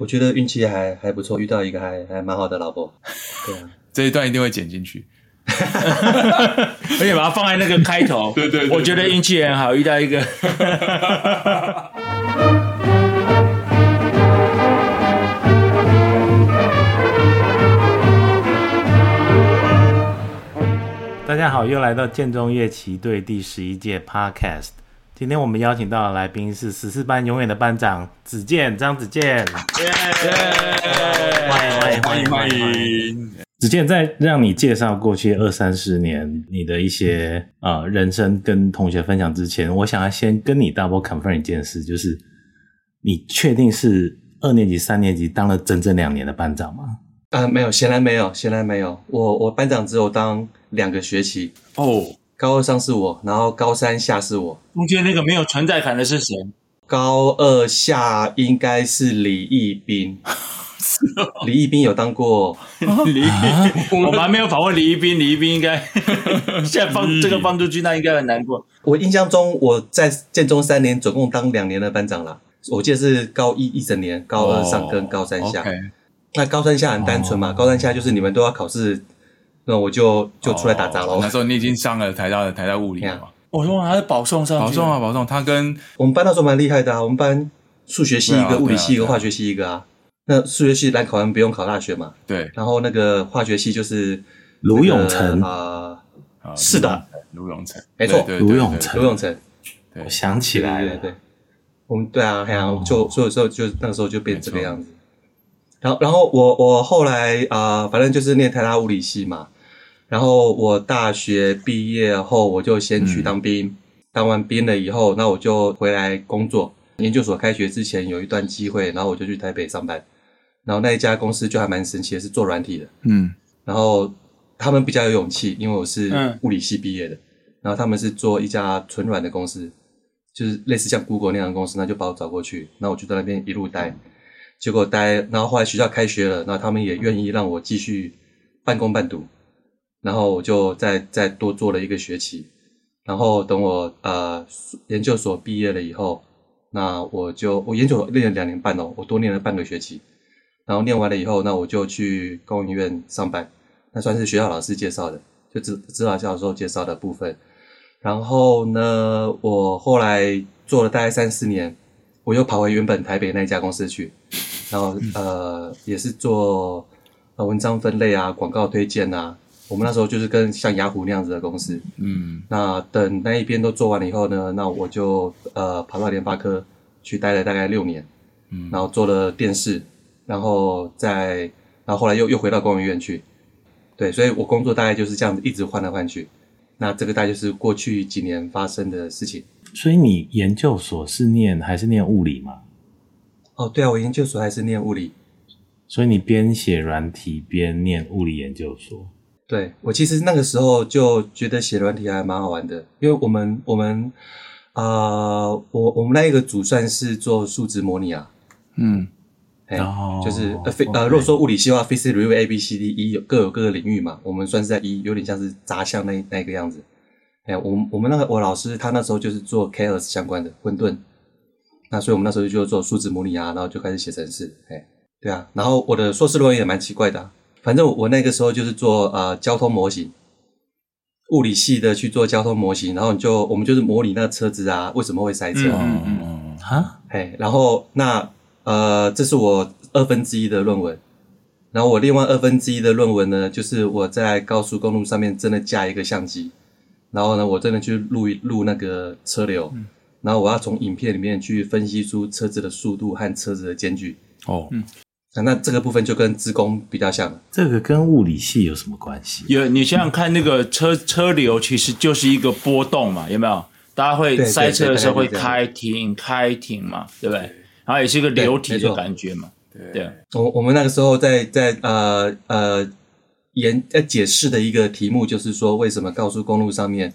我觉得运气还还不错，遇到一个还还蛮好的老婆。对啊，这一段一定会剪进去，而且把它放在那个开头。对，对对，我觉得运气很好，遇到一个。大家好，又来到建中乐旗队第十一届 Podcast。今天我们邀请到的来宾是十四班永远的班长子健，张子健。欢迎欢迎欢迎欢迎！子健，在让你介绍过去二三十年你的一些呃人生跟同学分享之前，我想要先跟你 double confirm 一件事，就是你确定是二年级、三年级当了整整两年的班长吗？啊，没有，显然没有，显然没有。我我班长只有当两个学期哦。高二上是我，然后高三下是我。中间那个没有存在感的是谁？高二下应该是李义斌。李义斌有当过。李义斌，我们还没有访问李义斌。李义斌应该 现在放这个放出去，那应该很难过。我印象中我在建中三年，总共当两年的班长啦。我记得是高一一整年，高二上跟高三下。Okay 那高三下很单纯嘛，高三下就是你们都要考试，那我就就出来打杂喽。那时候你已经上了台大的台大物理了嘛？我说还是保送上，保送啊保送。他跟我们班那时候蛮厉害的啊，我们班数学系一个，物理系一个，化学系一个啊。那数学系来考完不用考大学嘛？对。然后那个化学系就是卢永成啊，是的，卢永成，没错，卢永成，卢永成。我想起来了，对，我们对啊，就所以说就那个时候就变这个样子。然后，然后我我后来啊、呃，反正就是念台大物理系嘛。然后我大学毕业后，我就先去当兵。嗯、当完兵了以后，那我就回来工作。研究所开学之前有一段机会，然后我就去台北上班。然后那一家公司就还蛮神奇的，是做软体的。嗯。然后他们比较有勇气，因为我是物理系毕业的。嗯、然后他们是做一家纯软的公司，就是类似像 Google 那样的公司，那就把我找过去。那我就在那边一路待。结果待，然后后来学校开学了，然后他们也愿意让我继续半工半读，然后我就再再多做了一个学期，然后等我呃研究所毕业了以后，那我就我研究所念了两年半哦，我多练了半个学期，然后念完了以后，那我就去工研院上班，那算是学校老师介绍的，就指指导教授介绍的部分，然后呢，我后来做了大概三四年。我又跑回原本台北那家公司去，然后呃也是做文章分类啊、广告推荐啊。我们那时候就是跟像雅虎那样子的公司。嗯。那等那一边都做完了以后呢，那我就呃跑到联发科去待了大概六年。嗯。然后做了电视，然后再然后后来又又回到工研院去。对，所以我工作大概就是这样子一直换来换去。那这个大概就是过去几年发生的事情。所以你研究所是念还是念物理吗？哦，对啊，我研究所还是念物理。所以你边写软体边念物理研究所。对，我其实那个时候就觉得写软体还蛮好玩的，因为我们我们啊、呃，我我们那一个组算是做数值模拟啊。嗯，哎，就是呃非呃，如果说物理系的话，physics review A B C D E 有各有各个领域嘛，我们算是在 E，有点像是杂项那那个样子。哎，我我们那个我老师他那时候就是做 Chaos 相关的混沌，那所以我们那时候就做数值模拟啊，然后就开始写程式。哎，对啊，然后我的硕士论文也蛮奇怪的，啊，反正我那个时候就是做呃交通模型，物理系的去做交通模型，然后你就我们就是模拟那个车子啊为什么会塞车。嗯嗯嗯。哈，哎，然后那呃这是我二分之一的论文，然后我另外二分之一的论文呢，就是我在高速公路上面真的架一个相机。然后呢，我真的去录一录那个车流，嗯、然后我要从影片里面去分析出车子的速度和车子的间距。哦，嗯，那这个部分就跟资工比较像。这个跟物理系有什么关系？有，你想想看，那个车车流其实就是一个波动嘛，有没有？大家会塞车的时候会开停开停嘛，对不对？然后也是一个流体的感觉嘛。对，对我我们那个时候在在呃呃。研呃解释的一个题目就是说，为什么高速公路上面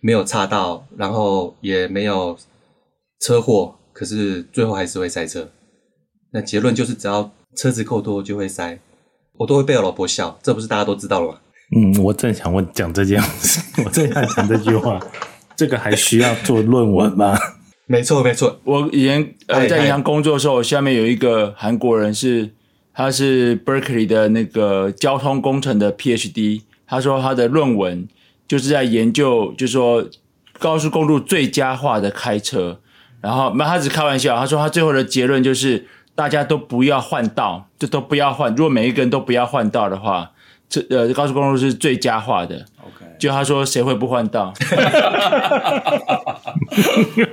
没有岔道，然后也没有车祸，可是最后还是会塞车？那结论就是，只要车子够多就会塞。我都会被我老婆笑，这不是大家都知道了吗？嗯，我正想问讲这件事，我正想讲这句话，这个还需要做论文吗？没错没错。我以前呃在银行工作的时候，下面有一个韩国人是，他是 Berkeley 的那个交通工程的 PhD，他说他的论文就是在研究，就是说高速公路最佳化的开车。然后，那他只开玩笑，他说他最后的结论就是大家都不要换道，就都不要换。如果每一个人都不要换道的话，这呃高速公路是最佳化的。OK，就他说谁会不换道？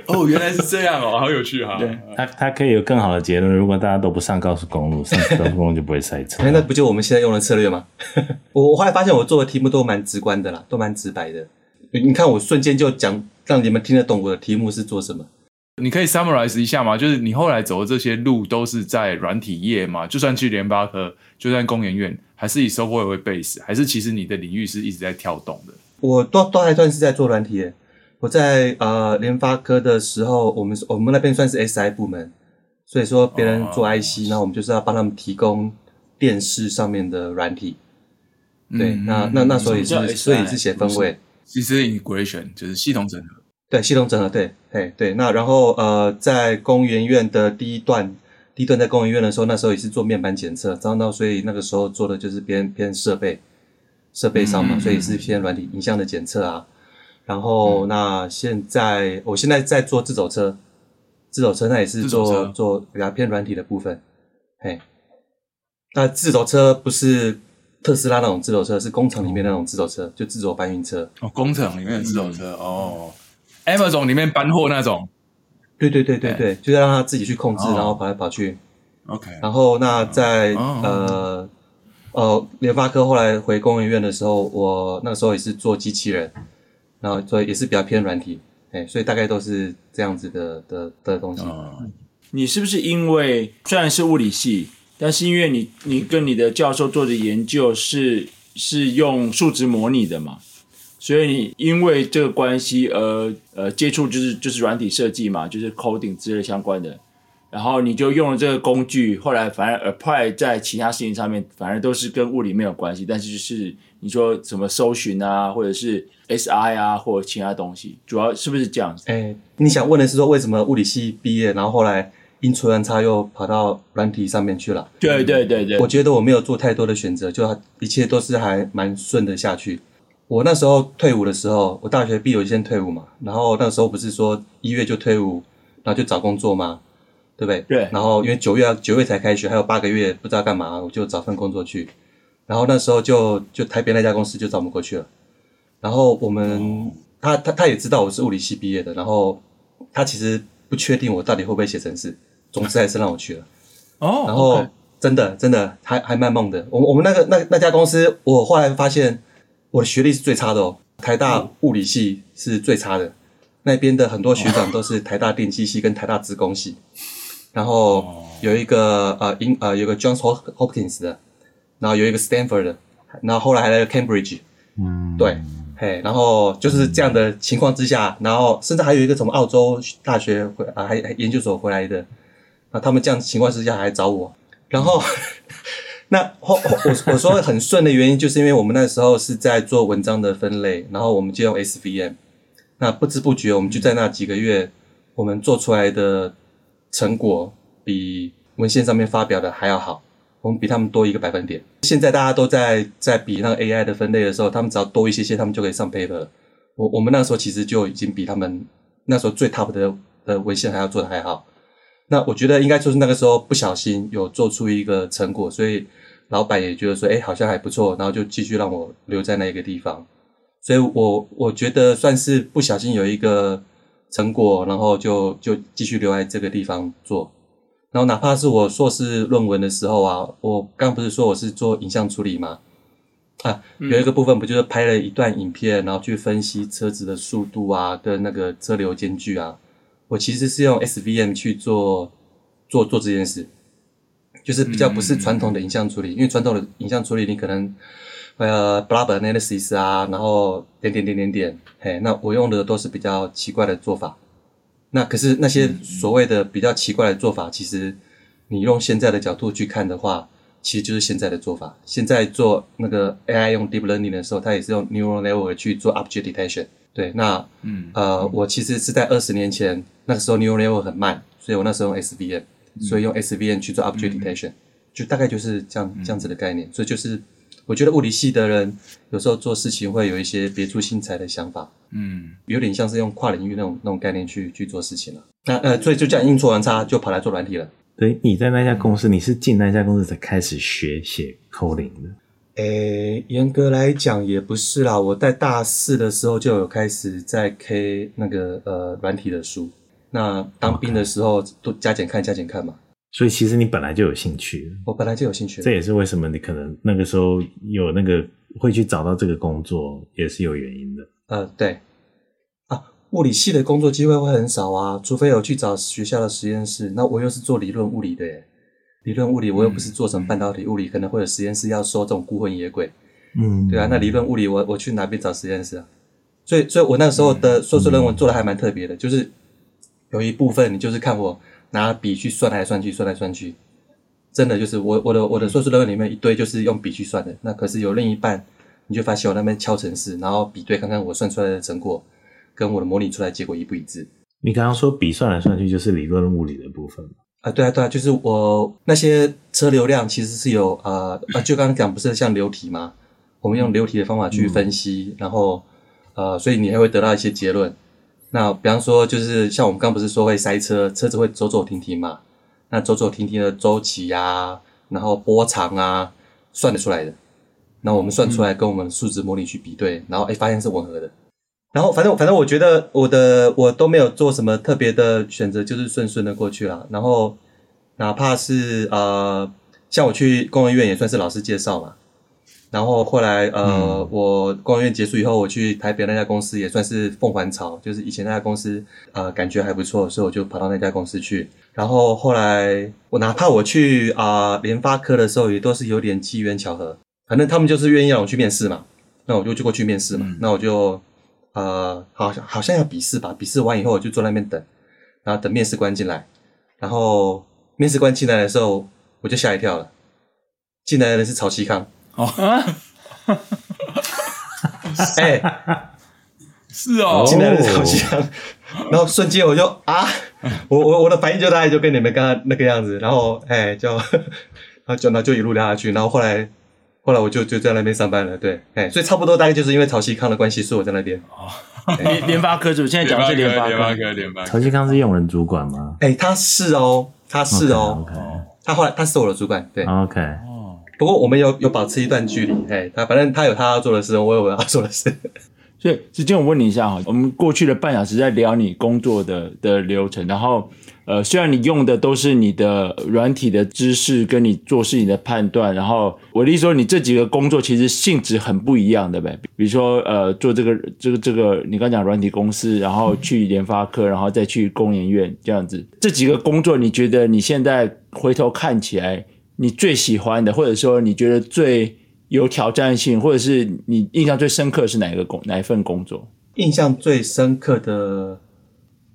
哦，原来是这样哦，好有趣哈。对，他他可以有更好的结论。如果大家都不上高速公路，上 高速公路就不会塞车。那不就我们现在用的策略吗？我我后来发现我做的题目都蛮直观的啦，都蛮直白的。你看我瞬间就讲，让你们听得懂我的题目是做什么。你可以 summarize 一下吗？就是你后来走的这些路都是在软体业嘛？就算去联发科，就算工研院，还是以 software 为 base，还是其实你的领域是一直在跳动的？我都都还算是在做软体业。我在呃联发科的时候，我们我们那边算是 SI 部门，所以说别人做 IC，那、哦、我们就是要帮他们提供电视上面的软体。对，嗯、那那那时候也是，所以是写分位，其实 integration 就是系统整合。对，系统整合，对，对，对。那然后呃，在工研院的第一段，第一段在工研院的时候，那时候也是做面板检测，然后所以那个时候做的就是偏偏设备，设备上嘛，嗯、所以是偏软体影像的检测啊。然后、嗯、那现在，我现在在做自走车，自走车那也是做做比较偏软体的部分。嘿，那自走车不是特斯拉那种自走车，是工厂里面那种自走车，就自走搬运车。哦，工厂里面的自走车，嗯、哦。Amazon 里面搬货那种，对对对对对，欸、就是让他自己去控制，哦、然后跑来跑去。OK，然后那在、哦、呃呃联发科后来回工研院的时候，我那个时候也是做机器人，然后所以也是比较偏软体，哎，所以大概都是这样子的的的东西。哦、你是不是因为虽然是物理系，但是因为你你跟你的教授做的研究是是用数值模拟的嘛？所以你因为这个关系而呃接触就是就是软体设计嘛，就是 coding 之类相关的，然后你就用了这个工具，后来反而 apply 在其他事情上面，反而都是跟物理没有关系，但是就是你说什么搜寻啊，或者是 SI 啊，或者其他东西，主要是不是这样子？哎，你想问的是说为什么物理系毕业，然后后来阴错阳差又跑到软体上面去了？对对对对，我觉得我没有做太多的选择，就一切都是还蛮顺的下去。我那时候退伍的时候，我大学毕业先退伍嘛，然后那个时候不是说一月就退伍，然后就找工作嘛？对不对？对。然后因为九月九月才开学，还有八个月不知道干嘛，我就找份工作去。然后那时候就就台北那家公司就找我们过去了。然后我们、哦、他他他也知道我是物理系毕业的，然后他其实不确定我到底会不会写程式，总之还是让我去了。哦。然后 okay 真的真的还还蛮猛的。我我们那个那那家公司，我后来发现。我的学历是最差的哦，台大物理系是最差的，嗯、那边的很多学长都是台大电机系跟台大资工系，然后有一个呃英呃有个 Johns Hopkins 的，然后有一个 Stanford 的，然后后来还来了 Cambridge，嗯，对，嘿，然后就是这样的情况之下，然后甚至还有一个从澳洲大学回啊还还研究所回来的，那他们这样情况之下还找我，然后。那后我我说很顺的原因，就是因为我们那时候是在做文章的分类，然后我们就用 SVM，那不知不觉我们就在那几个月，我们做出来的成果比文献上面发表的还要好，我们比他们多一个百分点。现在大家都在在比那个 AI 的分类的时候，他们只要多一些些，他们就可以上 paper。我我们那时候其实就已经比他们那时候最 top 的的文献还要做的还好。那我觉得应该就是那个时候不小心有做出一个成果，所以老板也觉得说，哎，好像还不错，然后就继续让我留在那个地方。所以我我觉得算是不小心有一个成果，然后就就继续留在这个地方做。然后哪怕是我硕士论文的时候啊，我刚不是说我是做影像处理吗？啊，有一个部分不就是拍了一段影片，然后去分析车子的速度啊，跟那个车流间距啊。我其实是用 SVM 去做做做这件事，就是比较不是传统的影像处理，嗯、因为传统的影像处理你可能呃 Blob Analysis 啊，然后点点点点点，嘿，那我用的都是比较奇怪的做法。那可是那些所谓的比较奇怪的做法，嗯、其实你用现在的角度去看的话，其实就是现在的做法。现在做那个 AI 用 Deep Learning 的时候，它也是用 Neural Network 去做 Object Detection。对，那嗯呃，我其实是在二十年前，那个时候 neural network 很慢，所以我那时候用 SVM，、嗯、所以用 SVN 去做 object detection，、嗯、就大概就是这样这样子的概念。嗯、所以就是我觉得物理系的人有时候做事情会有一些别出心裁的想法，嗯，有点像是用跨领域那种那种概念去去做事情了。那呃，所以就这样阴错完差就跑来做软体了。对，你在那家公司，你是进那家公司才开始学写 coding 的？诶，严格来讲也不是啦。我在大四的时候就有开始在 K 那个呃软体的书。那当兵的时候都加减看加减看嘛。所以其实你本来就有兴趣。我本来就有兴趣。这也是为什么你可能那个时候有那个会去找到这个工作，也是有原因的。呃，对。啊，物理系的工作机会会很少啊，除非有去找学校的实验室。那我又是做理论物理的耶。理论物理，我又不是做什么半导体物理，嗯、可能会有实验室要收这种孤魂野鬼，嗯，对啊，那理论物理我我去哪边找实验室啊？所以，所以我那时候的硕士论文做的还蛮特别的，嗯、就是有一部分你就是看我拿笔去算来算去，算来算去，真的就是我我的我的硕士论文里面一堆就是用笔去算的，那可是有另一半你就发现我那边敲程式，然后比对看看我算出来的成果跟我的模拟出来结果一不一致。你刚刚说笔算来算去就是理论物理的部分啊，对啊，对啊，就是我那些车流量其实是有呃呃，就刚刚讲不是像流体吗？我们用流体的方法去分析，嗯、然后呃，所以你还会得到一些结论。那比方说，就是像我们刚不是说会塞车，车子会走走停停嘛？那走走停停的周期呀、然后波长啊，算得出来的。那我们算出来跟我们数值模拟去比对，然后哎，发现是吻合的。然后反正反正我觉得我的我都没有做什么特别的选择，就是顺顺的过去了。然后哪怕是呃，像我去工研院也算是老师介绍嘛。然后后来呃，嗯、我公务员结束以后，我去台北那家公司也算是凤凰巢，就是以前那家公司呃感觉还不错，所以我就跑到那家公司去。然后后来我哪怕我去啊、呃、联发科的时候，也都是有点机缘巧合，反正他们就是愿意让我去面试嘛，那我就就过去面试嘛，嗯、那我就。呃，好像好像要笔试吧，笔试完以后我就坐那边等，然后等面试官进来，然后面试官进来的时候，我就吓一跳了，进来的人是曹锡康哦，哎，是哦，进来的是曹希康，然后瞬间我就啊，我我我的反应就大概就跟你们刚刚那个样子，然后哎 就，然后就那就一路聊下去，然后后来。后来我就就在那边上班了，对，哎，所以差不多大概就是因为曹希康的关系，是我在那边。哦，联联发科是不是？现在讲的是联发科，联发科，联发。曹希康是用人主管吗？哎，他是哦，他是哦，okay, okay. 他后来他是我的主管，对，OK。不过我们有有保持一段距离，哎，他反正他有他要做的事，我有我要做的事。所以，之前我问你一下哈，我们过去的半小时在聊你工作的的流程，然后，呃，虽然你用的都是你的软体的知识跟你做事情的判断，然后我的意思说，你这几个工作其实性质很不一样的呗。比如说，呃，做这个这个这个，你刚讲软体公司，然后去联发科，然后再去工研院这样子，这几个工作，你觉得你现在回头看起来，你最喜欢的，或者说你觉得最有挑战性，或者是你印象最深刻的是哪一个工哪一份工作？印象最深刻的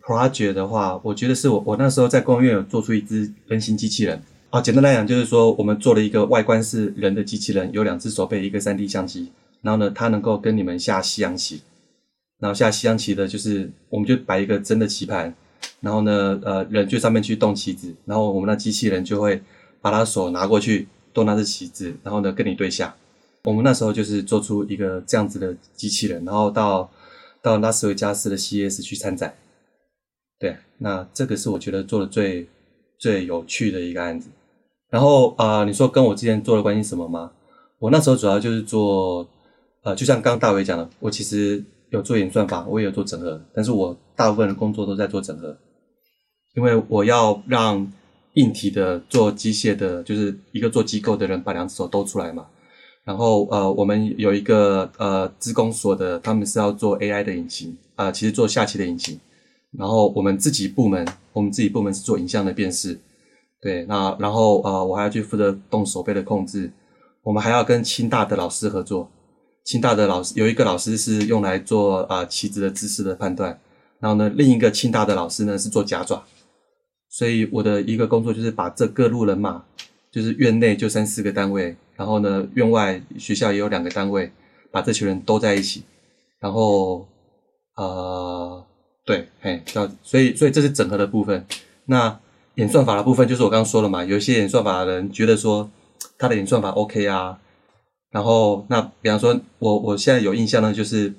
project 的话，我觉得是我我那时候在工研院有做出一只人形机器人。啊，简单来讲就是说，我们做了一个外观是人的机器人，有两只手背，一个 3D 相机。然后呢，它能够跟你们下西洋棋。然后下西洋棋的就是，我们就摆一个真的棋盘，然后呢，呃，人就上面去动棋子，然后我们的机器人就会把他手拿过去动那只棋子，然后呢，跟你对下。我们那时候就是做出一个这样子的机器人，然后到到拉斯维加斯的 CES 去参展。对，那这个是我觉得做的最最有趣的一个案子。然后啊、你说跟我之前做的关系什么吗？我那时候主要就是做，呃，就像刚刚大伟讲的，我其实有做演算法，我也有做整合，但是我大部分的工作都在做整合，因为我要让硬体的做机械的，就是一个做机构的人把两只手都出来嘛。然后呃，我们有一个呃资工所的，他们是要做 AI 的引擎啊、呃，其实做下棋的引擎。然后我们自己部门，我们自己部门是做影像的辨识，对，那然后呃，我还要去负责动手背的控制。我们还要跟清大的老师合作，清大的老师有一个老师是用来做啊、棋子的姿势的判断，然后呢，另一个清大的老师呢是做夹爪。所以我的一个工作就是把这各路人马，就是院内就三四个单位。然后呢，院外学校也有两个单位，把这群人都在一起，然后呃，对，嘿，叫所以所以这是整合的部分。那演算法的部分就是我刚刚说了嘛，有一些演算法的人觉得说他的演算法 OK 啊，然后那比方说我我现在有印象呢，就是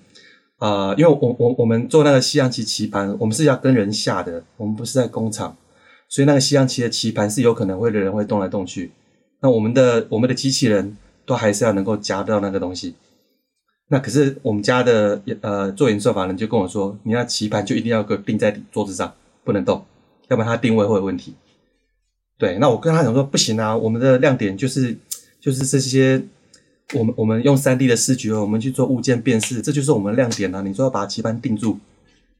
呃，因为我我我们做那个西洋棋棋盘，我们是要跟人下的，我们不是在工厂，所以那个西洋棋的棋盘是有可能会的人会动来动去，那我们的我们的机器人都还是要能够夹到那个东西。那可是我们家的呃做演算法人就跟我说，你那棋盘就一定要给定在桌子上，不能动。要不然它定位会有问题。对，那我跟他讲说不行啊，我们的亮点就是就是这些，我们我们用三 D 的视觉，我们去做物件辨识，这就是我们的亮点啊。你说要把棋盘定住，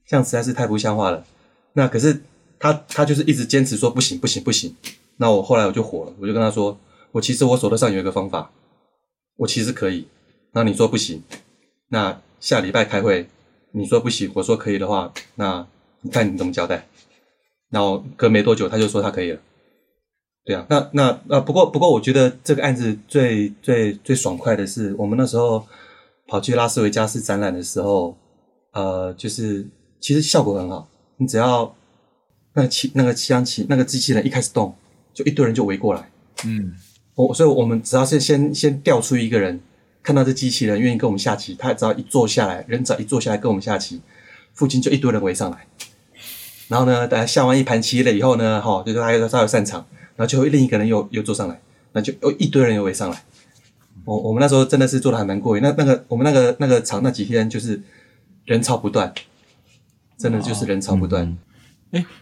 这样实在是太不像话了。那可是他他就是一直坚持说不行不行不行。那我后来我就火了，我就跟他说，我其实我手头上有一个方法，我其实可以。那你说不行，那下礼拜开会，你说不行，我说可以的话，那你看你怎么交代？然后隔没多久，他就说他可以了。对啊，那那那不过不过，我觉得这个案子最最最爽快的是，我们那时候跑去拉斯维加斯展览的时候，呃，就是其实效果很好。你只要那个机那个西洋棋那个机器人一开始动，就一堆人就围过来。嗯，我所以我们只要是先先调出一个人，看到这机器人愿意跟我们下棋，他只要一坐下来，人只要一坐下来跟我们下棋，附近就一堆人围上来。然后呢，等他下完一盘棋了以后呢，哈，就是他又稍微散场，然后就另一个人又又坐上来，那就又一堆人又围上来。我我们那时候真的是做的还蛮过瘾。那那个我们那个那个场那几天就是人潮不断，真的就是人潮不断。哎、哦嗯，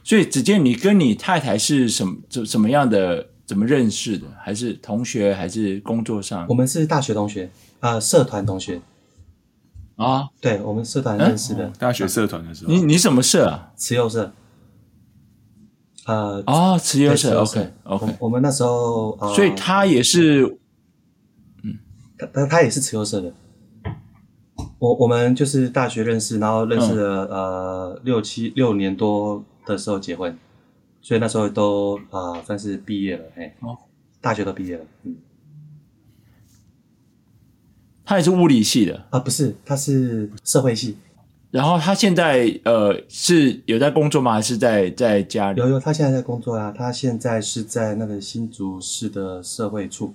所以子健，你跟你太太是什么怎怎么样的？怎么认识的？还是同学？还是工作上？我们是大学同学啊、呃，社团同学。啊，对，我们社团认识的，大学社团的时候。你你什么社啊？慈幼社。呃，哦，慈幼社，OK，OK。我们那时候，所以他也是，嗯，他他他也是慈幼社的。我我们就是大学认识，然后认识了呃六七六年多的时候结婚，所以那时候都啊算是毕业了，哎，哦，大学都毕业了，嗯。他也是物理系的啊？不是，他是社会系。然后他现在呃是有在工作吗？还是在在家里？有有，他现在在工作啊。他现在是在那个新竹市的社会处。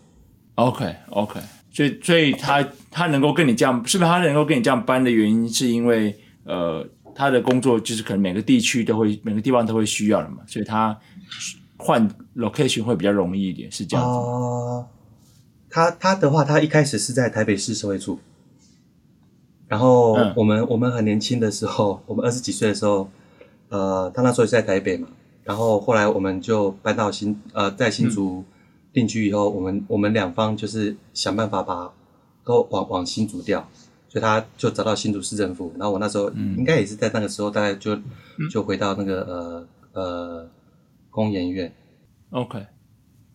OK OK，所以所以他他能够跟你这样，是不是他能够跟你这样搬的原因，是因为呃他的工作就是可能每个地区都会每个地方都会需要的嘛，所以他换 location 会比较容易一点，是这样子哦？呃他他的话，他一开始是在台北市社会处，然后我们、嗯、我们很年轻的时候，我们二十几岁的时候，呃，他那时候是在台北嘛，然后后来我们就搬到新呃在新竹定居以后，嗯、我们我们两方就是想办法把都往往新竹调，所以他就找到新竹市政府，然后我那时候应该也是在那个时候，大概就就回到那个呃呃工研院，OK。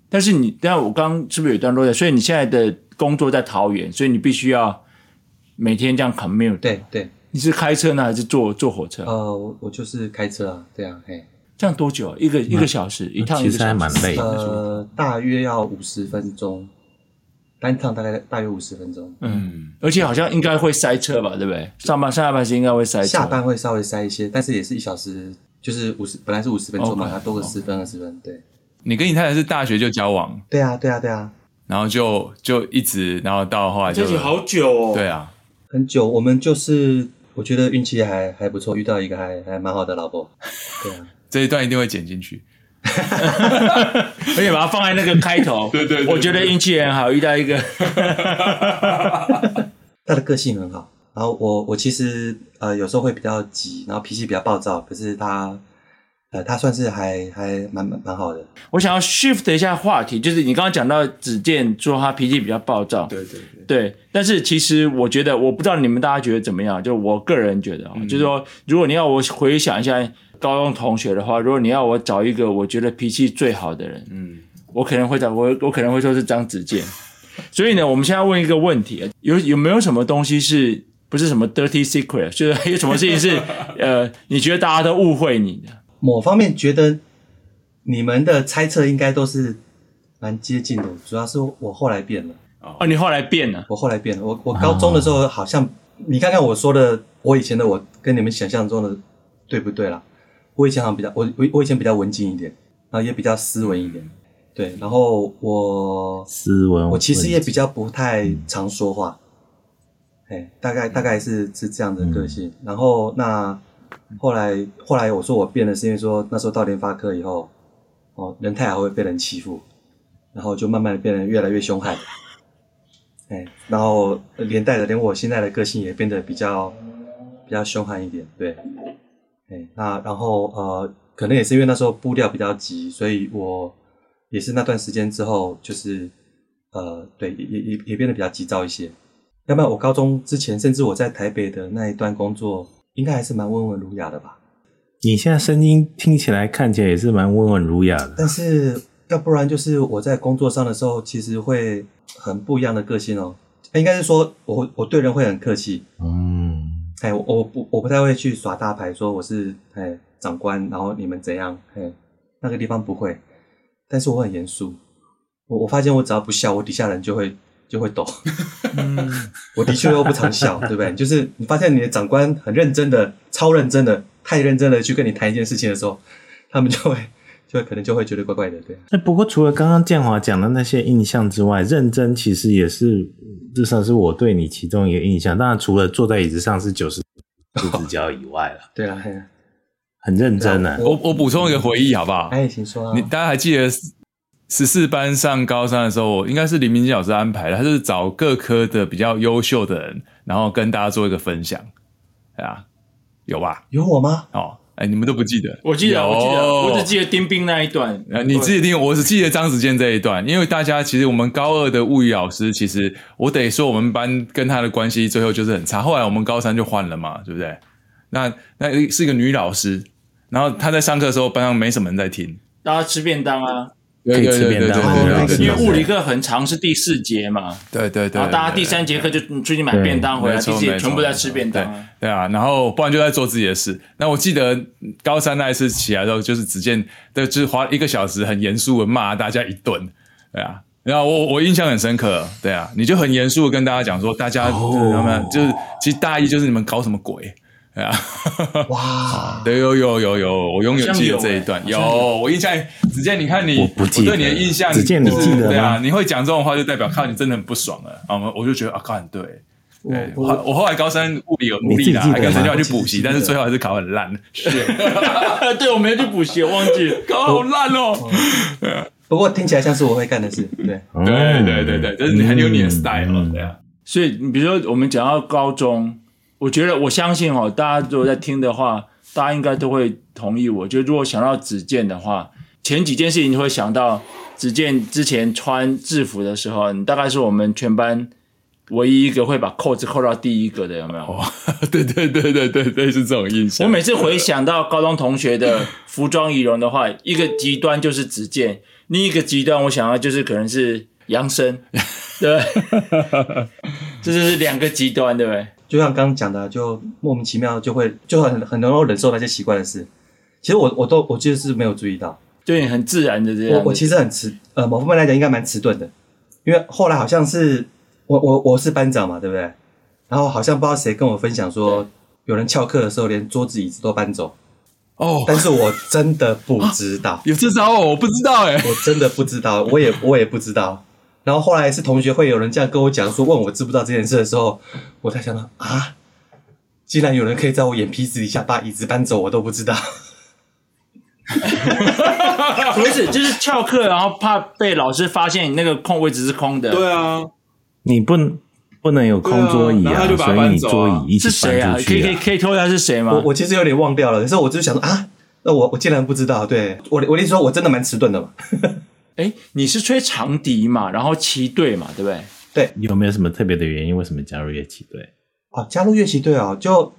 但是你，但我刚刚是不是有一段落在？所以你现在的工作在桃园，所以你必须要每天这样 commute。对对，你是开车呢，还是坐坐火车？呃，我我就是开车啊，这样嘿。这样多久啊？一个一个小时一趟，其实还蛮累的。呃，大约要五十分钟，单趟大概大约五十分钟。嗯，而且好像应该会塞车吧？对不对？上班上下班时应该会塞车，下班会稍微塞一些，但是也是一小时，就是五十，本来是五十分钟嘛，它多个十分二十分，对。你跟你太太是大学就交往？对啊，对啊，对啊。然后就就一直，然后到后来就在一起好久哦。对啊，很久。我们就是我觉得运气还还不错，遇到一个还还蛮好的老婆。对啊，这一段一定会剪进去，而且把它放在那个开头。对，对对对，我觉得运气很好，遇到一个。他的个性很好，然后我我其实呃有时候会比较急，然后脾气比较暴躁，可是他。呃，他算是还还蛮蛮蛮好的。我想要 shift 一下话题，就是你刚刚讲到子健说他脾气比较暴躁，对对对，对。但是其实我觉得，我不知道你们大家觉得怎么样？就我个人觉得啊，嗯、就是说，如果你要我回想一下高中同学的话，如果你要我找一个我觉得脾气最好的人，嗯，我可能会找我，我可能会说是张子健。所以呢，我们现在问一个问题：有有没有什么东西是不是什么 dirty secret？就是有什么事情是 呃，你觉得大家都误会你的？某方面觉得你们的猜测应该都是蛮接近的，主要是我后来变了。哦，你后来变了？我后来变了。我我高中的时候好像，你看看我说的我以前的我跟你们想象中的对不对啦？我以前好像比较我我我以前比较文静一点，然后也比较斯文一点，对，然后我斯文，我其实也比较不太常说话，哎、嗯，大概大概是是这样的个性。嗯、然后那后来后来我说我变了，是因为说那时候到联发科以后，哦，人太好会被人欺负，然后就慢慢的变得越来越凶悍。哎，然后连带着，连我现在的个性也变得比较比较凶悍一点，对，哎，那然后呃，可能也是因为那时候步调比较急，所以我也是那段时间之后，就是呃，对，也也也变得比较急躁一些。要不然我高中之前，甚至我在台北的那一段工作，应该还是蛮温文儒雅的吧？你现在声音听起来、看起来也是蛮温文儒雅的，但是要不然就是我在工作上的时候，其实会。很不一样的个性哦，应该是说我我对人会很客气，嗯，哎，我我不我不太会去耍大牌，说我是哎长官，然后你们怎样，哎，那个地方不会，但是我很严肃，我我发现我只要不笑，我底下人就会就会抖，嗯，我的确又不常笑，对不对？就是你发现你的长官很认真的，超认真的，太认真的去跟你谈一件事情的时候，他们就会。就可能就会觉得怪怪的，对。那不过除了刚刚建华讲的那些印象之外，认真其实也是至少是我对你其中一个印象。当然，除了坐在椅子上是九十度 直角以外了，对啊，很认真啊。我我补充一个回忆好不好？哎，请说啊。你大家还记得十四班上高三的时候，我应该是林明基老师安排的，他是找各科的比较优秀的人，然后跟大家做一个分享，对啊，有吧？有我吗？哦。哎，你们都不记得？我记得，我记得，我只记得丁冰那一段。你自己听，我只记得张子健这一段。因为大家其实我们高二的物理老师，其实我得说，我们班跟他的关系最后就是很差。后来我们高三就换了嘛，对不对？那那是一个女老师，然后她在上课的时候，班上没什么人在听，大家吃便当啊。可以吃便当，因为物理课很长，是第四节嘛。对对对。然后大家第三节课就出去买便当回来，第四节全部在吃便当。对啊，然后不然就在做自己的事。那我记得高三那一次起来的时候，就是只见，对，就是花一个小时很严肃的骂大家一顿。对啊，然后我我印象很深刻。对啊，你就很严肃的跟大家讲说，大家？就是其实大一就是你们搞什么鬼？对啊，哇，对，有有有有，我永远记得这一段。有，我印象，子健，你看你，我对你的印象，子健，你记得对啊，你会讲这种话，就代表看你真的很不爽了。啊，我就觉得啊，看对，对，我我后来高三物理有努力啦，还跟陈教去补习，但是最后还是考很烂。是，对，我没有去补习，我忘记 考好烂哦。不过听起来像是我会干的事，对，对对对对，就是你很有你的 style，对啊。所以你比如说，我们讲到高中。我觉得我相信哦，大家如果在听的话，大家应该都会同意我。就如果想到子健的话，前几件事情你会想到子健之前穿制服的时候，你大概是我们全班唯一一个会把扣子扣到第一个的，有没有？哦，对 对对对对对，是这种印象。我每次回想到高中同学的服装仪容的话，一个极端就是子健，另一个极端我想到就是可能是杨生，对，这就是两个极端，对不对？就像刚刚讲的，就莫名其妙就会就很很能够忍受那些奇怪的事。其实我我都我其实是没有注意到，对，很自然的这样。我我其实很迟，呃，某方面来讲应该蛮迟钝的，因为后来好像是我我我是班长嘛，对不对？然后好像不知道谁跟我分享说，有人翘课的时候连桌子椅子都搬走。哦，但是我真的不知道，有这招哦，我不知道哎，我真的不知道，我也我也不知道。然后后来是同学会有人这样跟我讲说，问我知不知道这件事的时候，我才想到啊，既然有人可以在我眼皮子底下把椅子搬走，我都不知道。不是，就是翘课，然后怕被老师发现你那个空位置是空的。对啊，你不能不能有空桌椅啊，所以你桌椅一起搬出去。是谁啊？可以可以可以偷一下是谁吗？我我其实有点忘掉了，可是我就想说啊，那我我竟然不知道。对我我跟你说，我真的蛮迟钝的嘛。哎，你是吹长笛嘛？然后旗队嘛，对不对？对，有没有什么特别的原因？为什么加入乐器队？哦，加入乐器队啊，就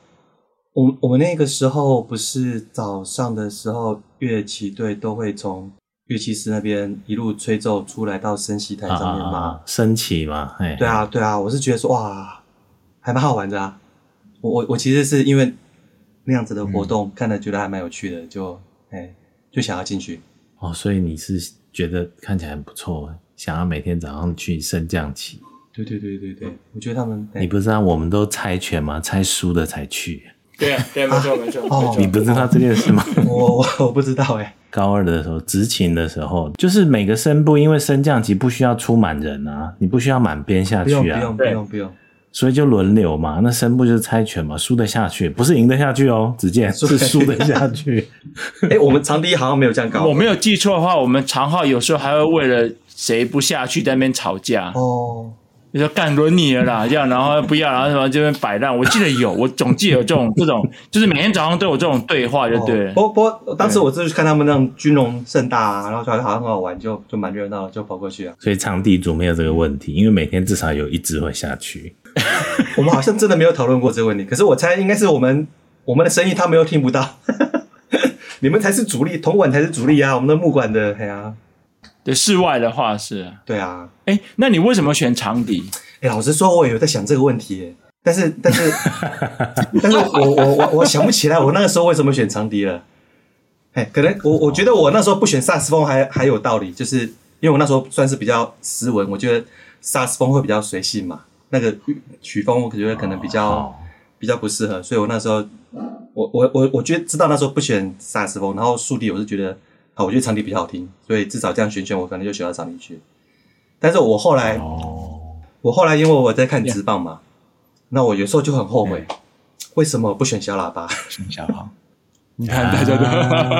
我我们那个时候不是早上的时候，乐器队都会从乐器师那边一路吹奏出来到升旗台上面嘛，升旗嘛，哎，对啊，对啊，我是觉得说哇，还蛮好玩的啊。我我我其实是因为那样子的活动，嗯、看了觉得还蛮有趣的，就哎就想要进去。哦，所以你是。觉得看起来很不错，想要每天早上去升降旗。对对对对对，我觉得他们你不知道我们都猜拳吗？猜输的才去。对啊，对，没错没错。哦，你不知道这件事吗？我我我不知道哎。高二的时候，执勤的时候，就是每个声部因为升降级不需要出满人啊，你不需要满编下去啊，不用不用不用。所以就轮流嘛，那声部就是猜拳嘛，输得下去，不是赢得下去哦，只见是输得下去。哎、欸，我们长笛好像没有这样搞。我没有记错的话，我们长号有时候还会为了谁不下去在那边吵架。哦。你说干轮你了啦，这样，然后不要，然后什么这边摆烂。我记得有，我总记得有这种 这种，就是每天早上都有这种对话，就对。不不，当时我就是看他们那种军容盛大啊，然后觉得好像很好玩，就就蛮热闹，就跑过去啊。所以长笛组没有这个问题，因为每天至少有一支会下去。我们好像真的没有讨论过这个问题，可是我猜应该是我们 我们的声音他们又听不到，你们才是主力，铜管才是主力啊，我们的木管的，哎呀。对，室外的话是，对啊，哎，那你为什么选长笛？哎，老实说，我也有在想这个问题，但是，但是，但是我我我我想不起来，我那个时候为什么选长笛了？哎，可能我我觉得我那时候不选萨克斯风还还有道理，就是因为我那时候算是比较斯文，我觉得萨克斯风会比较随性嘛，那个曲风我觉得可能比较比较不适合，所以我那时候我我我我觉得知道那时候不选萨克斯风，然后竖笛我是觉得。好，我觉得长笛比较好听，所以至少这样选选，我可能就选到长笛去。但是我后来，哦、我后来因为我在看直棒嘛，那我有时候就很后悔，为什么不选小喇叭？选小号？你看大家都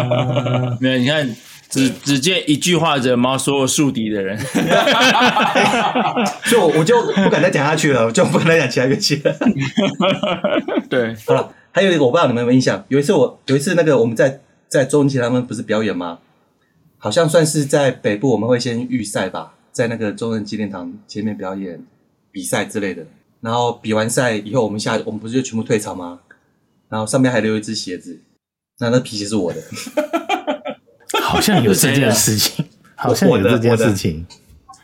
没有，你看只只见一句话惹毛所有树敌的人，所以我就不敢再讲下去了，我就不敢再讲其他乐器了。对，好了，还有一个我不知道你们有没有印象，有一次我有一次那个我们在。在中正纪念堂他们不是表演吗？好像算是在北部，我们会先预赛吧，在那个中正纪念堂前面表演比赛之类的。然后比完赛以后，我们下我们不是就全部退场吗？然后上面还留一只鞋子，那那皮鞋是我的。好像有这件事情，好像有这件事情，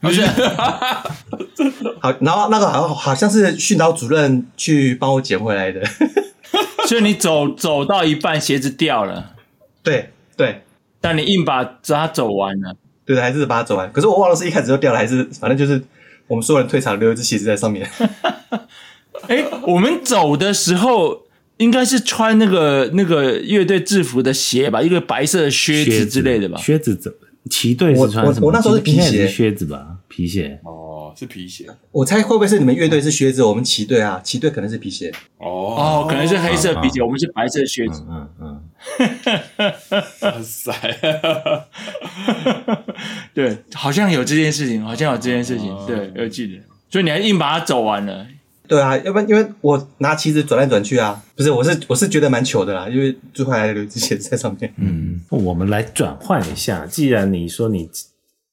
不是？好，然后那个好像好像是训导主任去帮我捡回来的，所以你走走到一半，鞋子掉了。对对，但你硬把它走完了，对的，还是把它走完。可是我忘了是一开始就掉了，还是反正就是我们所有人退场留一只鞋子在上面。哎，我们走的时候应该是穿那个那个乐队制服的鞋吧，一个白色的靴子之类的吧。靴子走，旗队是穿什么？我，我那时候是皮鞋靴子吧，皮鞋。哦。是皮鞋，我猜会不会是你们乐队是靴子，我们旗队啊，旗队可能是皮鞋。哦哦，可能是黑色皮鞋，我们是白色靴子。嗯嗯，哇塞，对，好像有这件事情，好像有这件事情，对，有记得。所以你还硬把它走完了？对啊，要不然因为我拿旗子转来转去啊，不是，我是我是觉得蛮糗的啦，因为最后还留一只鞋子在上面。嗯，我们来转换一下，既然你说你。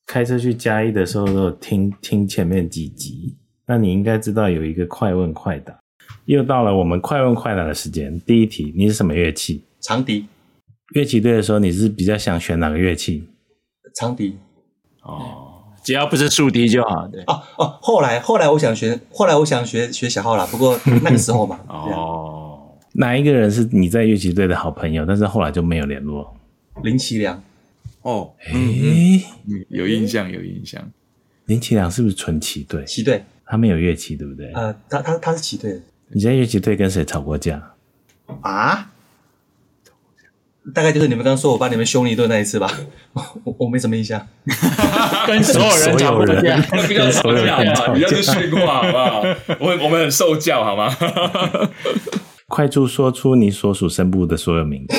开车去嘉义的时候，都听听前面几集，那你应该知道有一个快问快答。又到了我们快问快答的时间。第一题，你是什么乐器？长笛。乐器队的时候，你是比较想选哪个乐器？长笛。哦，只要不是竖笛就好。对。哦哦，后来后来我想学，后来我想学学小号啦。不过 那个时候嘛。哦。哪一个人是你在乐器队的好朋友，但是后来就没有联络？林奇良。哦，诶、欸嗯，有印象，有印象。林奇良是不是纯旗队？旗队，他没有乐器，对不对？呃，他他他是旗队。你在乐器队跟谁吵过架？啊？大概就是你们刚刚说我把你们凶了一顿那一次吧。我 我没什么印象。跟所有人吵过架，比较吵架嘛，比较是训话，好不好？我我们很受教，好吗？快速说出你所属声部的所有名字。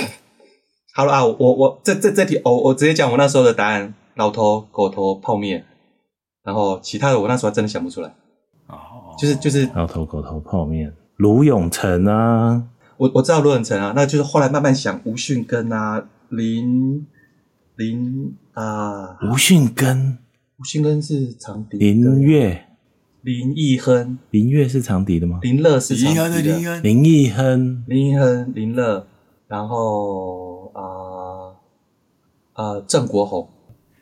好了啊，我我这这这题，我我直接讲我那时候的答案：老头、狗头、泡面，然后其他的我那时候真的想不出来。哦，就是就是老头、狗头、泡面，卢永成啊，我我知道罗永成啊，那就是后来慢慢想吴训根啊，林林啊，吴训根，吴训根是长笛，林月，林义亨，林月是长笛的吗？林乐是长笛的，林义亨，林义亨，林乐，然后。啊啊，郑国宏，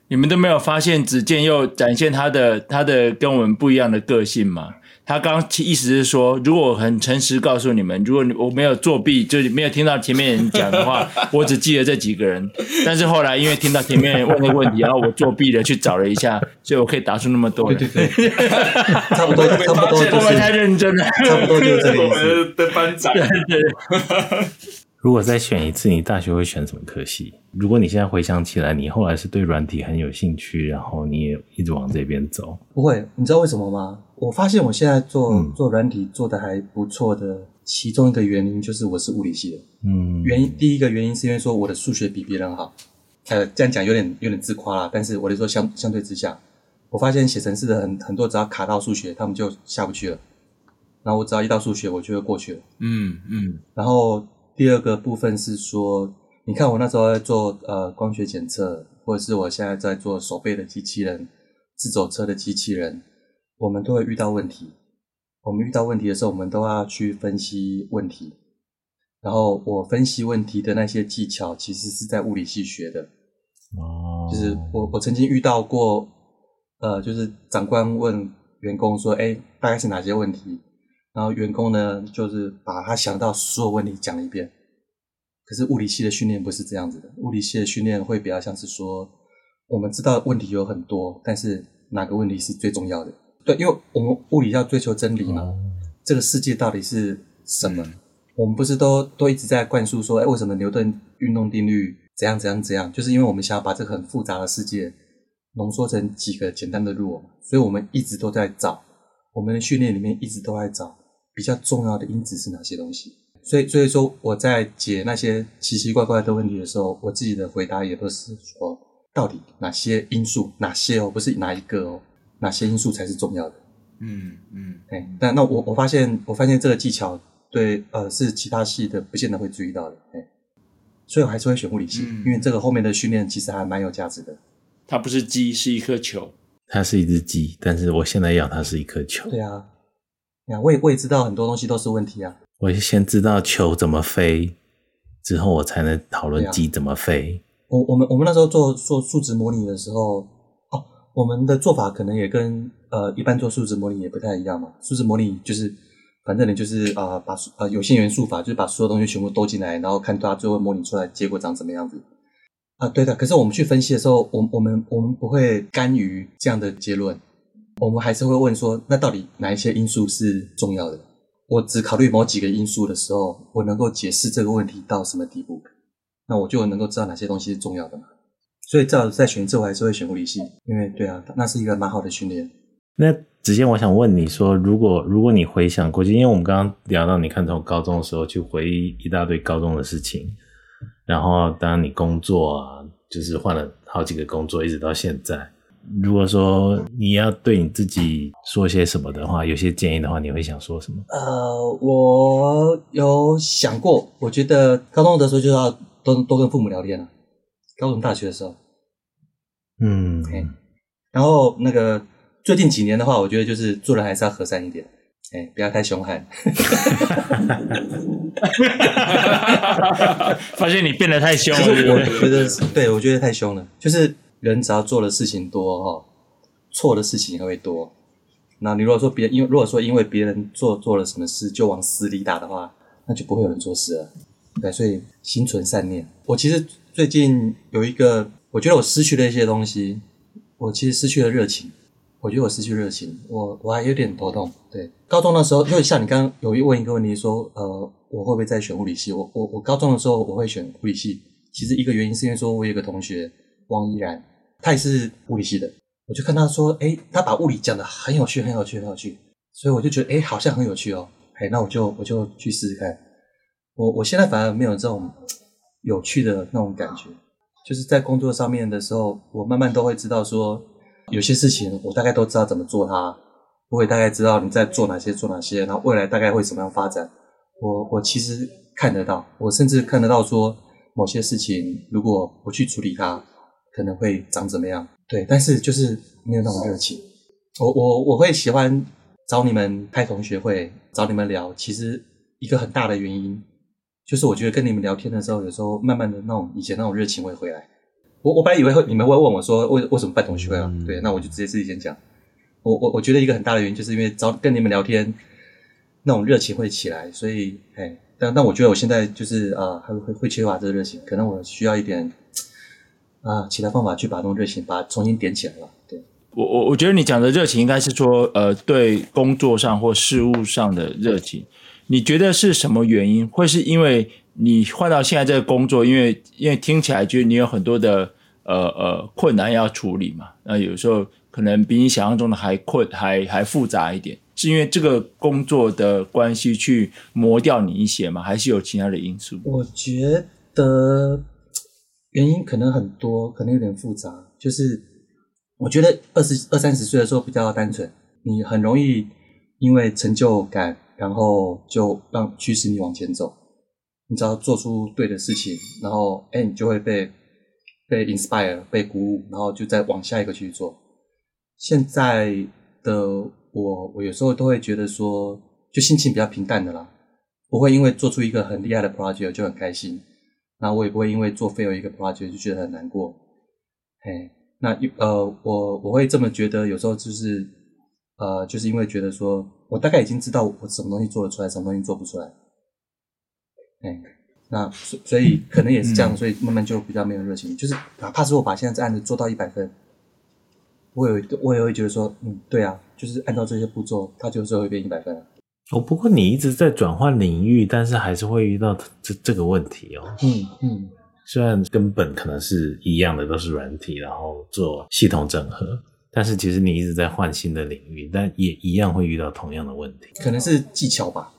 你们都没有发现子健又展现他的他的跟我们不一样的个性吗？他刚刚意思是说，如果我很诚实告诉你们，如果我没有作弊，就是没有听到前面人讲的话，我只记得这几个人。但是后来因为听到前面人问的问题，然后我作弊了去找了一下，所以我可以答出那么多。对对对，差不多差不多就是太认真了，差不多就是这个意思。我们的班长。对对如果再选一次，你大学会选什么科系？如果你现在回想起来，你后来是对软体很有兴趣，然后你也一直往这边走。不会，你知道为什么吗？我发现我现在做、嗯、做软体做的还不错的，其中一个原因就是我是物理系的。嗯，原因第一个原因是因为说我的数学比别人好。呃，这样讲有点有点自夸啦，但是我就说相相对之下，我发现写程式的很很多只要卡到数学，他们就下不去了。然后我只要一到数学，我就会过去了。嗯嗯，然后。第二个部分是说，你看我那时候在做呃光学检测，或者是我现在在做手背的机器人、自走车的机器人，我们都会遇到问题。我们遇到问题的时候，我们都要去分析问题。然后我分析问题的那些技巧，其实是在物理系学的。哦，就是我我曾经遇到过，呃，就是长官问员工说：“哎，大概是哪些问题？”然后员工呢，就是把他想到所有问题讲了一遍。可是物理系的训练不是这样子的，物理系的训练会比较像是说，我们知道问题有很多，但是哪个问题是最重要的？对，因为我们物理要追求真理嘛。嗯、这个世界到底是什么？我们不是都都一直在灌输说，哎，为什么牛顿运动定律怎样怎样怎样？就是因为我们想要把这个很复杂的世界浓缩成几个简单的 rule，所以我们一直都在找，我们的训练里面一直都在找。比较重要的因子是哪些东西？所以，所以说我在解那些奇奇怪怪的问题的时候，我自己的回答也都是说，到底哪些因素，哪些哦，不是哪一个哦，哪些因素才是重要的？嗯嗯，哎、嗯，但那我我发现，我发现这个技巧对呃是其他系的不见得会注意到的，哎，所以我还是会选物理系，嗯、因为这个后面的训练其实还蛮有价值的。它不是鸡，是一颗球。它是一只鸡，但是我现在养它是一颗球。对啊。呀，我也我也知道很多东西都是问题啊。我先知道球怎么飞，之后我才能讨论鸡怎么飞。我我们我们那时候做做数值模拟的时候，哦，我们的做法可能也跟呃一般做数值模拟也不太一样嘛。数值模拟就是，反正你就是啊、呃、把呃有限元素法，就是把所有东西全部都进来，然后看它最后模拟出来结果长什么样子。啊、对的。可是我们去分析的时候，我我们我们不会甘于这样的结论。我们还是会问说，那到底哪一些因素是重要的？我只考虑某几个因素的时候，我能够解释这个问题到什么地步？那我就能够知道哪些东西是重要的嘛。所以，再再选一次，我还是会选物理系，因为对啊，那是一个蛮好的训练。那子健，我想问你说，如果如果你回想过去，因为我们刚刚聊到，你看从高中的时候去回忆一大堆高中的事情，然后当然你工作啊，就是换了好几个工作，一直到现在。如果说你要对你自己说些什么的话，有些建议的话，你会想说什么？呃，我有想过，我觉得高中的时候就要多多跟父母聊天了。高中大学的时候，嗯，然后那个最近几年的话，我觉得就是做人还是要和善一点，哎，不要太凶悍。发现你变得太凶了，我觉得对，我觉得太凶了，就是。人只要做的事情多哈，错的事情也会多。那你如果说别人因为如果说因为别人做做了什么事就往死里打的话，那就不会有人做事了。对，所以心存善念。我其实最近有一个，我觉得我失去了一些东西。我其实失去了热情。我觉得我失去热情，我我还有点头痛。对，高中的时候，就像你刚刚有一问一个问题说，呃，我会不会再选物理系？我我我高中的时候我会选物理系。其实一个原因是因为说我有一个同学汪依然。他也是物理系的，我就看他说，诶，他把物理讲得很有趣，很有趣，很有趣，所以我就觉得，诶，好像很有趣哦，诶，那我就我就去试试看。我我现在反而没有这种有趣的那种感觉，就是在工作上面的时候，我慢慢都会知道说，有些事情我大概都知道怎么做它，我会大概知道你在做哪些做哪些，然后未来大概会怎么样发展。我我其实看得到，我甚至看得到说，某些事情如果不去处理它。可能会长怎么样？对，但是就是没有那种热情。我我我会喜欢找你们开同学会，找你们聊。其实一个很大的原因，就是我觉得跟你们聊天的时候，有时候慢慢的那种以前那种热情会回来。我我本来以为会你们会问我说为为什么办同学会啊？嗯、对，那我就直接自己先讲。我我我觉得一个很大的原因就是因为找跟你们聊天，那种热情会起来，所以哎，但但我觉得我现在就是啊，还会会缺乏这个热情，可能我需要一点啊其他方法去把那种热情把它重新点起来吧。对，我我我觉得你讲的热情应该是说呃对工作上或事物上的热情，你觉得是什么原因？会是因为你换到现在这个工作，因为因为听起来就是你有很多的呃呃困难要处理嘛，那有时候可能比你想象中的还困还还复杂一点。是因为这个工作的关系去磨掉你一些吗？还是有其他的因素？我觉得原因可能很多，可能有点复杂。就是我觉得二十二三十岁的时候比较单纯，你很容易因为成就感，然后就让驱使你往前走。你只要做出对的事情，然后哎，你就会被被 inspire，被鼓舞，然后就再往下一个去做。现在的。我我有时候都会觉得说，就心情比较平淡的啦，不会因为做出一个很厉害的 project 就很开心，那我也不会因为做 fail 一个 project 就觉得很难过。嘿，那呃，我我会这么觉得，有时候就是呃，就是因为觉得说我大概已经知道我什么东西做得出来，什么东西做不出来。哎，那所所以可能也是这样，所以慢慢就比较没有热情。就是哪怕是我把现在这案子做到一百分。我有，我也会觉得说，嗯，对啊，就是按照这些步骤，它就是会变一百分。哦，不过你一直在转换领域，但是还是会遇到这这个问题哦。嗯嗯，虽然根本可能是一样的，都是软体，然后做系统整合，但是其实你一直在换新的领域，但也一样会遇到同样的问题。可能是技巧吧。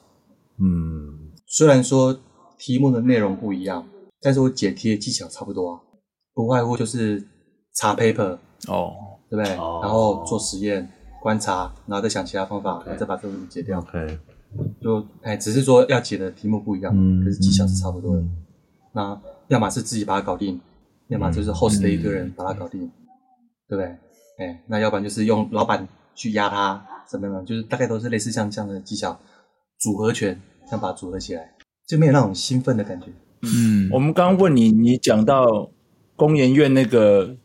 嗯，虽然说题目的内容不一样，但是我解题的技巧差不多啊，不外乎就是查 paper 哦。对不对？哦、然后做实验、观察，然后再想其他方法，然后再把这个问题解掉。OK，就哎，只是说要解的题目不一样，嗯、可是技巧是差不多的。嗯、那要么是自己把它搞定，嗯、要么就是 host 的一个人把它搞定，嗯、对不对？哎，那要不然就是用老板去压他，怎么样？就是大概都是类似像这样的技巧，组合拳，想把它组合起来，就没有那种兴奋的感觉。嗯，我们刚刚问你，你讲到工研院那个。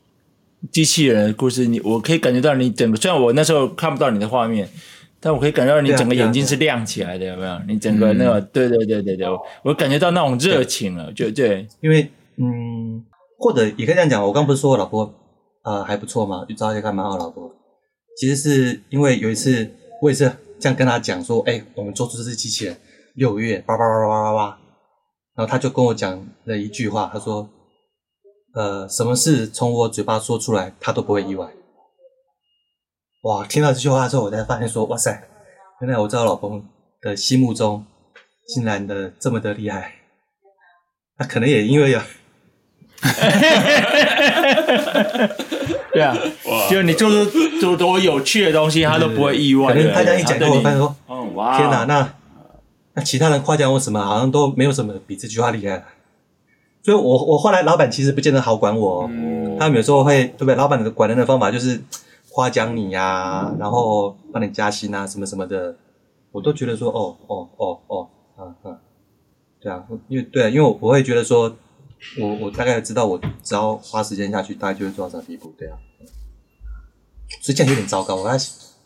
机器人的故事，你我可以感觉到你整个，虽然我那时候看不到你的画面，但我可以感觉到你整个眼睛是亮起来的，有没有？你整个那个，对对对对对，我感觉到那种热情了，就对。因为，嗯，或者也可以这样讲，我刚不是说我老婆啊、呃、还不错嘛，就找一个蛮好老婆。其实是因为有一次，我也是这样跟他讲说，哎，我们做出这只机器人六月，叭叭叭叭叭叭，然后他就跟我讲了一句话，他说。呃，什么事从我嘴巴说出来，他都不会意外。哇，听到这句话之后，我才发现说，哇塞，原来我在我老公的心目中，竟然的这么的厉害。那可能也因为有，对啊，哇就你做出多多有趣的东西，他都不会意外。可能他这样一讲，我发现说，哦哇，天哪，那那其他人夸奖我什么，好像都没有什么比这句话厉害。所以我，我我后来老板其实不见得好管我，嗯、他们有时候会对不对？老板的管人的方法就是夸奖你呀、啊，嗯、然后帮你加薪啊，什么什么的，我都觉得说，哦哦哦哦，啊啊，对啊，因为对啊，因为我我会觉得说，我我大概知道，我只要花时间下去，大概就会做到这地步，对啊，所以这样有点糟糕，我还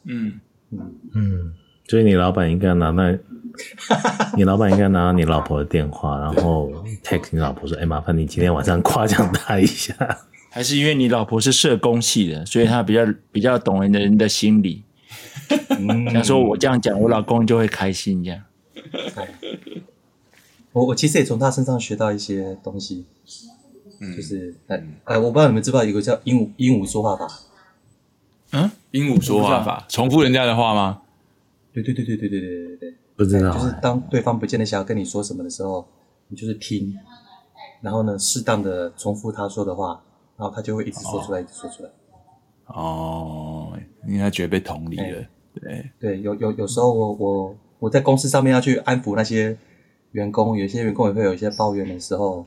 嗯嗯嗯，所以你老板应该拿那。你老板应该拿到你老婆的电话，然后 text 你老婆说：“哎，麻烦你今天晚上夸奖她一下。”还是因为你老婆是社工系的，所以她比较比较懂人的人的心理。嗯，想说我这样讲，我老公就会开心这样。我我其实也从他身上学到一些东西，就是哎哎，我不知道你们知不知道有个叫鹦鹉鹦鹉说话法。嗯，鹦鹉说话法，重复人家的话吗？对对对对对对对对对。不知道，就是当对方不见得想要跟你说什么的时候，你就是听，然后呢，适当的重复他说的话，然后他就会一直说出来，哦、一直说出来。哦，因为他觉得被同理了。欸、对对，有有有时候我我我在公司上面要去安抚那些员工，有些员工也会有一些抱怨的时候，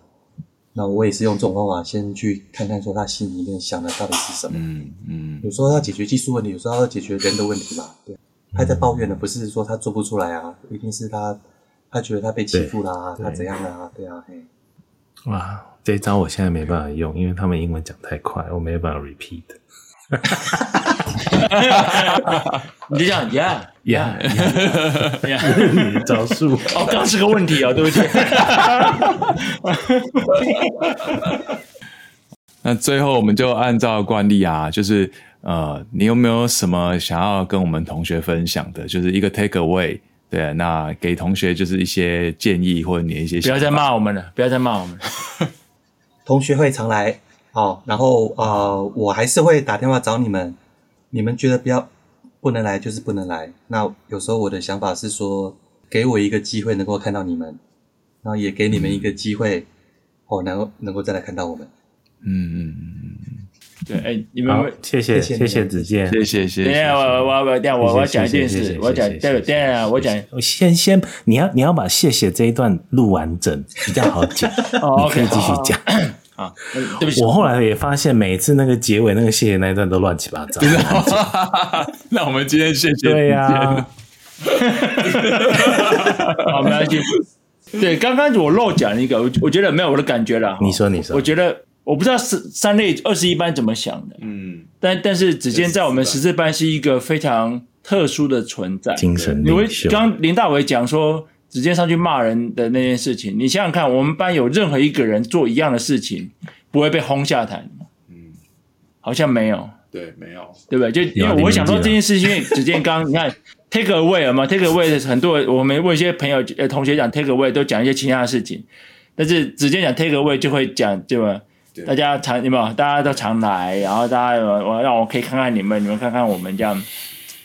那我也是用这种方法先去看看说他心里面想的到底是什么。嗯嗯。嗯，有时候要解决技术问题，有时候要解决人的问题嘛。对。他在抱怨的不是说他做不出来啊，一定是他他觉得他被欺负啦，他怎样的啊？对啊，嘿，哇，这一招我现在没办法用，因为他们英文讲太快，我没有办法 repeat。你就这样，Yeah Yeah Yeah，你的招数。哦，刚刚是个问题哦，对不起。那最后我们就按照惯例啊，就是呃，你有没有什么想要跟我们同学分享的？就是一个 take away，对，那给同学就是一些建议或者你的一些。不要再骂我们了，不要再骂我们了。同学会常来，哦，然后呃，我还是会打电话找你们。你们觉得不要不能来，就是不能来。那有时候我的想法是说，给我一个机会能够看到你们，然后也给你们一个机会，嗯、哦，能够能够再来看到我们。嗯嗯嗯嗯，对，哎，你们谢谢谢谢子健，谢谢谢谢。等下我我我等下我我讲一件事，我讲对等下我讲，我先先你要你要把谢谢这一段录完整比较好讲，你可以继续讲啊。对不起，我后来也发现每次那个结尾那个谢谢那一段都乱七八糟。那我们今天谢谢。对呀。好，没关系。对，刚刚我漏讲一个，我我觉得没有我的感觉了。你说你说，我觉得。我不知道三三类二十一班怎么想的，嗯，但但是子健在我们十四班是一个非常特殊的存在，精神领袖。刚林大伟讲说子健上去骂人的那件事情，你想想看，我们班有任何一个人做一样的事情，不会被轰下台吗？嗯，好像没有，对，没有，对不对？就因为我想说这件事情，因为子健刚 你看 take away 了嘛，take away 很多我们问一些朋友呃同学讲 take away 都讲一些其他的事情，但是子健讲 take away 就会讲对吧？大家常有没有？大家都常来，然后大家我让我可以看看你们，你们看看我们这样。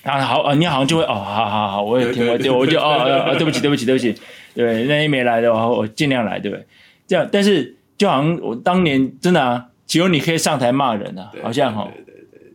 然后好，你好像就会哦，好好好，我也听过，对，我就哦哦，对不起，对不起，对不起，对，那些没来的话，我尽量来，对不对？这样，但是就好像我当年真的啊，只有你可以上台骂人啊，好像哈。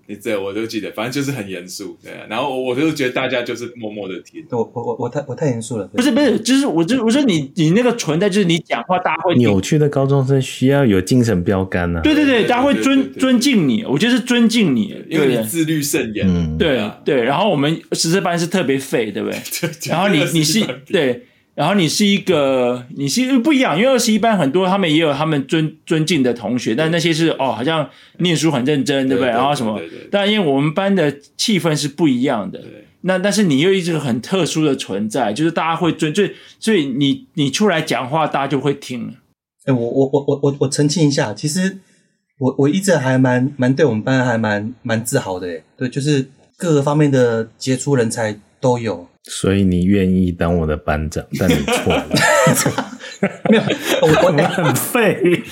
你这我都记得，反正就是很严肃，对。然后我就觉得大家就是默默的听。我我我我太我太严肃了。不是不是，就是我就我说你你那个存在就是你讲话大家会扭曲的高中生需要有精神标杆呢。对对对，大家会尊尊敬你，我觉得是尊敬你，因为你自律甚严。对对，然后我们十四班是特别废，对不对？然后你你是对。然后你是一个，你是不一样，因为二十一班很多，他们也有他们尊尊敬的同学，但那些是哦，好像念书很认真，对不对？然后什么？但因为我们班的气氛是不一样的，那但是你又一直很特殊的存在，就是大家会尊，所以所以你你出来讲话，大家就会听。哎，我我我我我我澄清一下，其实我我一直还蛮蛮对我们班还蛮蛮自豪的，哎，对，就是各个方面的杰出人才都有。所以你愿意当我的班长，但你错了。没有，我我很废。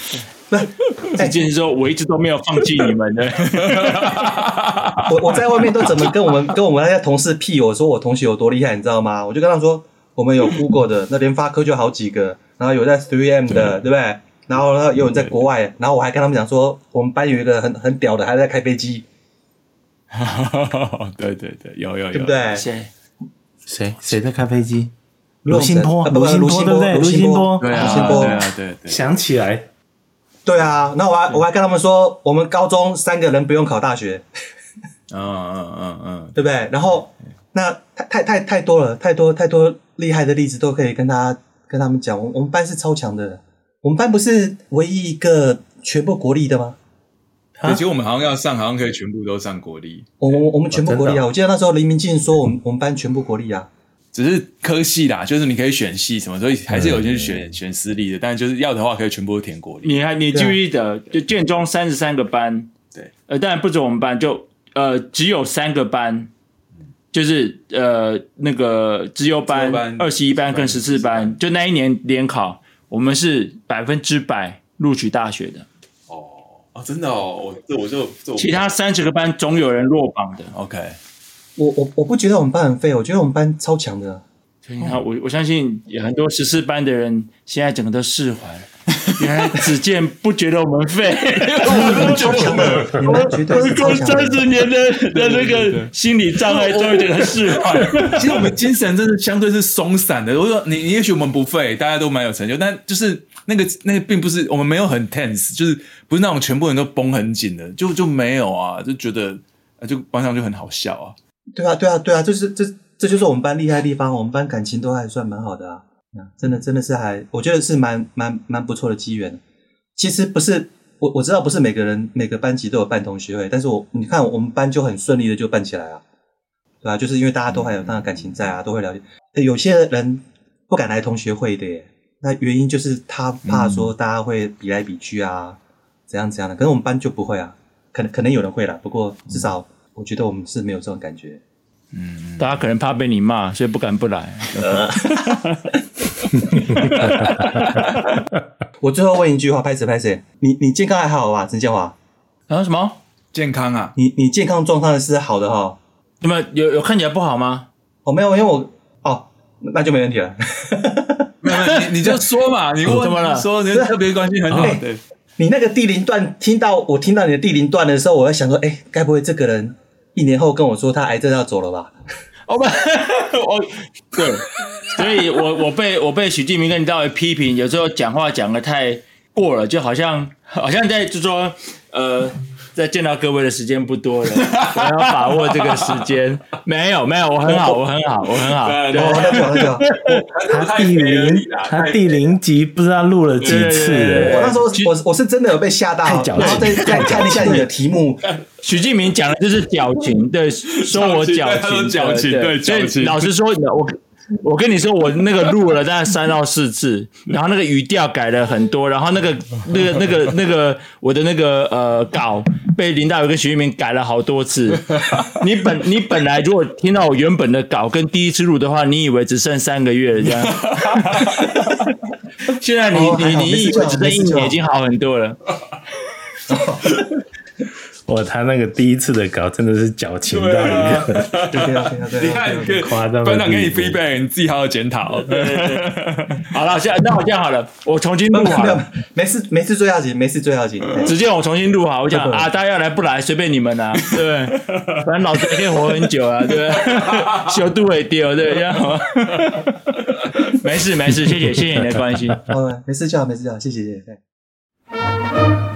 这件事我一直都没有放弃你们的。我我在外面都怎么跟我们跟我们那些同事屁？我说我同学有多厉害，你知道吗？我就跟他说，我们有 Google 的，那联发科就好几个，然后有在 Three M 的，对不对？然后呢，有在国外，然后我还跟他们讲说，我们班有一个很很屌的，还在开飞机。对对对，有有有，对不对？谁谁在开飞机？卢新波，卢新波对不对？卢新波，对啊，对啊，对对。想起来，对啊，那我还我还跟他们说，我们高中三个人不用考大学。嗯嗯嗯嗯，对不对？然后那太太太太多了，太多太多厉害的例子都可以跟他跟他们讲。我我们班是超强的，我们班不是唯一一个全部国立的吗？而且我们好像要上，好像可以全部都上国立。我我我们全部国立啊！我记得那时候黎明进说，我们我们班全部国立啊。只是科系啦，就是你可以选系什么，所以还是有些选选私立的。但是就是要的话，可以全部都填国立。你还你记得就建中三十三个班，对，呃，当然不止我们班，就呃只有三个班，就是呃那个资优班、二十一班跟十四班，就那一年联考，我们是百分之百录取大学的。哦，真的哦，我这我就这其他三十个班总有人落榜的。OK，我我我不觉得我们班很废，我觉得我们班超强的。你看，我我相信有很多十四班的人现在整个都释怀。原来子健不觉得我们废，我们超强的，我们过三十年的的那个心理障碍终于觉得释怀。其实我们精神真的相对是松散的。我说你，你也许我们不废，大家都蛮有成就，但就是。那个那个并不是我们没有很 tense，就是不是那种全部人都绷很紧的，就就没有啊，就觉得啊，就班上就很好笑啊。对啊，对啊，对啊，就是这这就是我们班厉害的地方，我们班感情都还算蛮好的啊，真的真的是还我觉得是蛮蛮蛮不错的机缘。其实不是我我知道不是每个人每个班级都有办同学会，但是我你看我们班就很顺利的就办起来啊，对吧？就是因为大家都还有那个感情在啊，都会了解。有些人不敢来同学会的耶，那原因就是他怕说大家会比来比去啊，怎样怎样的。可是我们班就不会啊，可能可能有人会啦，不过至少我觉得我们是没有这种感觉。嗯，大家可能怕被你骂，所以不敢不来。我最后问一句话，拍谁拍谁？你你健康还好吧，陈建华？啊什么健康啊？你你健康状态是好的哈？有没有有有看起来不好吗？哦没有，因为我哦那就没问题了。没有没有，你你就说嘛，你问怎么了？说你特别关心很好。对，你那个第零段听到我听到你的第零段的时候，我在想说，哎，该不会这个人一年后跟我说他癌症要走了吧？哦不，我 对，所以我我被我被许敬明跟你大为批评，有时候讲话讲的太过了，就好像好像在就说呃。再见到各位的时间不多了，我要把握这个时间。没有没有，我很好，我很好，我很好。对，他第零，他第零集不知道录了几次。我那时候我我是真的有被吓到，然后再再看一下你的题目。许敬明讲的就是矫情，对，说我矫情，矫情，对，矫情。老实说，我。我跟你说，我那个录了大概三到四次，然后那个语调改了很多，然后那个那个那个那个我的那个呃稿被林大伟跟徐玉明改了好多次。你本你本来如果听到我原本的稿跟第一次录的话，你以为只剩三个月了这样。现在你你你以为只剩一年，已经好很多了。我他那个第一次的稿真的是矫情到一个，你看，夸张，班长给你 feedback，你自己好好检讨。好了，现在那我这样好了，我重新录好了，没事没事最要紧，没事最要紧，直接我重新录好。我讲啊，大家要来不来随便你们啊，对，反正老子可以活很久啊，对不对？修度也丢，对，这样好吗？没事没事，谢谢谢谢你的关心，没事就好，没事就好，谢谢谢谢。